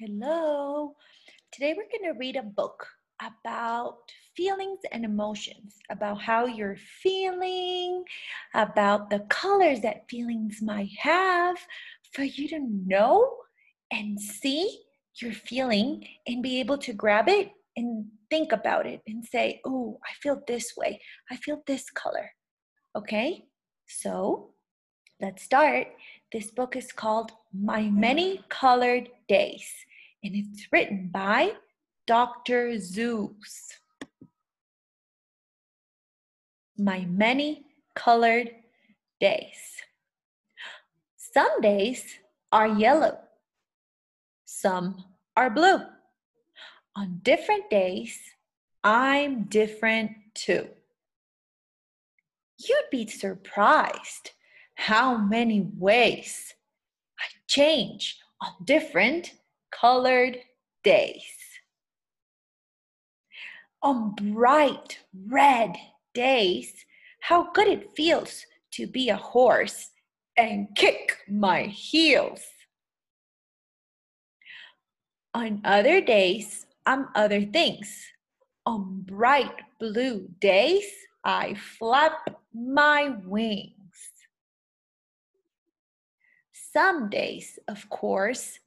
Hello. Today we're going to read a book about feelings and emotions, about how you're feeling, about the colors that feelings might have, for you to know and see your feeling and be able to grab it and think about it and say, oh, I feel this way. I feel this color. Okay? So let's start. This book is called My Many Colored Days and it's written by Dr. Seuss. My many colored days. Some days are yellow, some are blue. On different days, I'm different too. You'd be surprised how many ways I change on different colored days. On bright red days, how good it feels to be a horse and kick my heels. On other days, I'm other things. On bright blue days, I flap my wings. Some days, of course,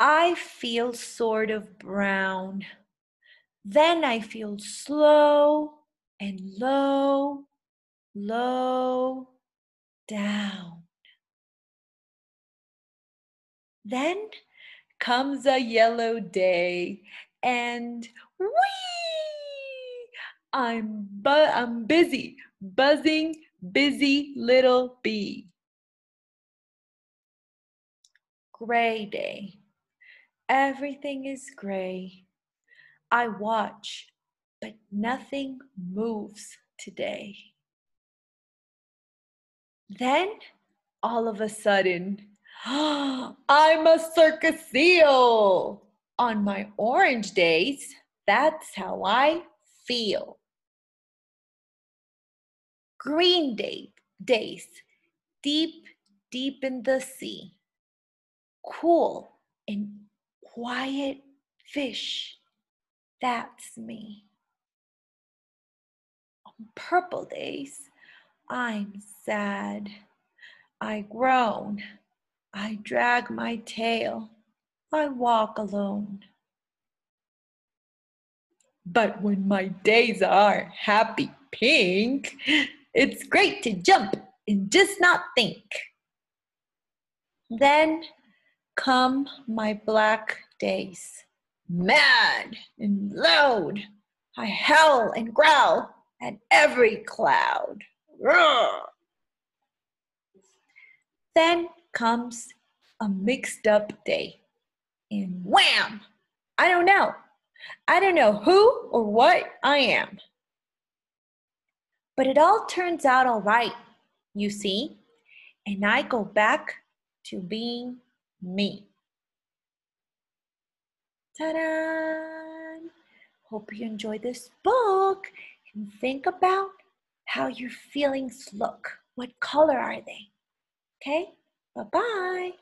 I feel sort of brown. Then I feel slow and low, low, down. Then comes a yellow day and whee! I'm bu- I'm busy, buzzing, busy little bee. Gray day. Everything is gray. I watch, but nothing moves today. Then, all of a sudden, I'm a circus seal. On my orange days, that's how I feel. Green day, days, deep, deep in the sea. Cool and quiet fish. That's me. On purple days, I'm sad. I groan. I drag my tail. I walk alone. But when my days are happy pink, it's great to jump and just not think. Then come my black days. Mad and loud, I howl and growl at every cloud. Roar. Then comes a mixed up day, and wham! I don't know. I don't know who or what I am. But it all turns out all right, you see, and I go back to being me. Ta-da! Hope you enjoy this book and think about how your feelings look. What color are they? Okay, bye-bye.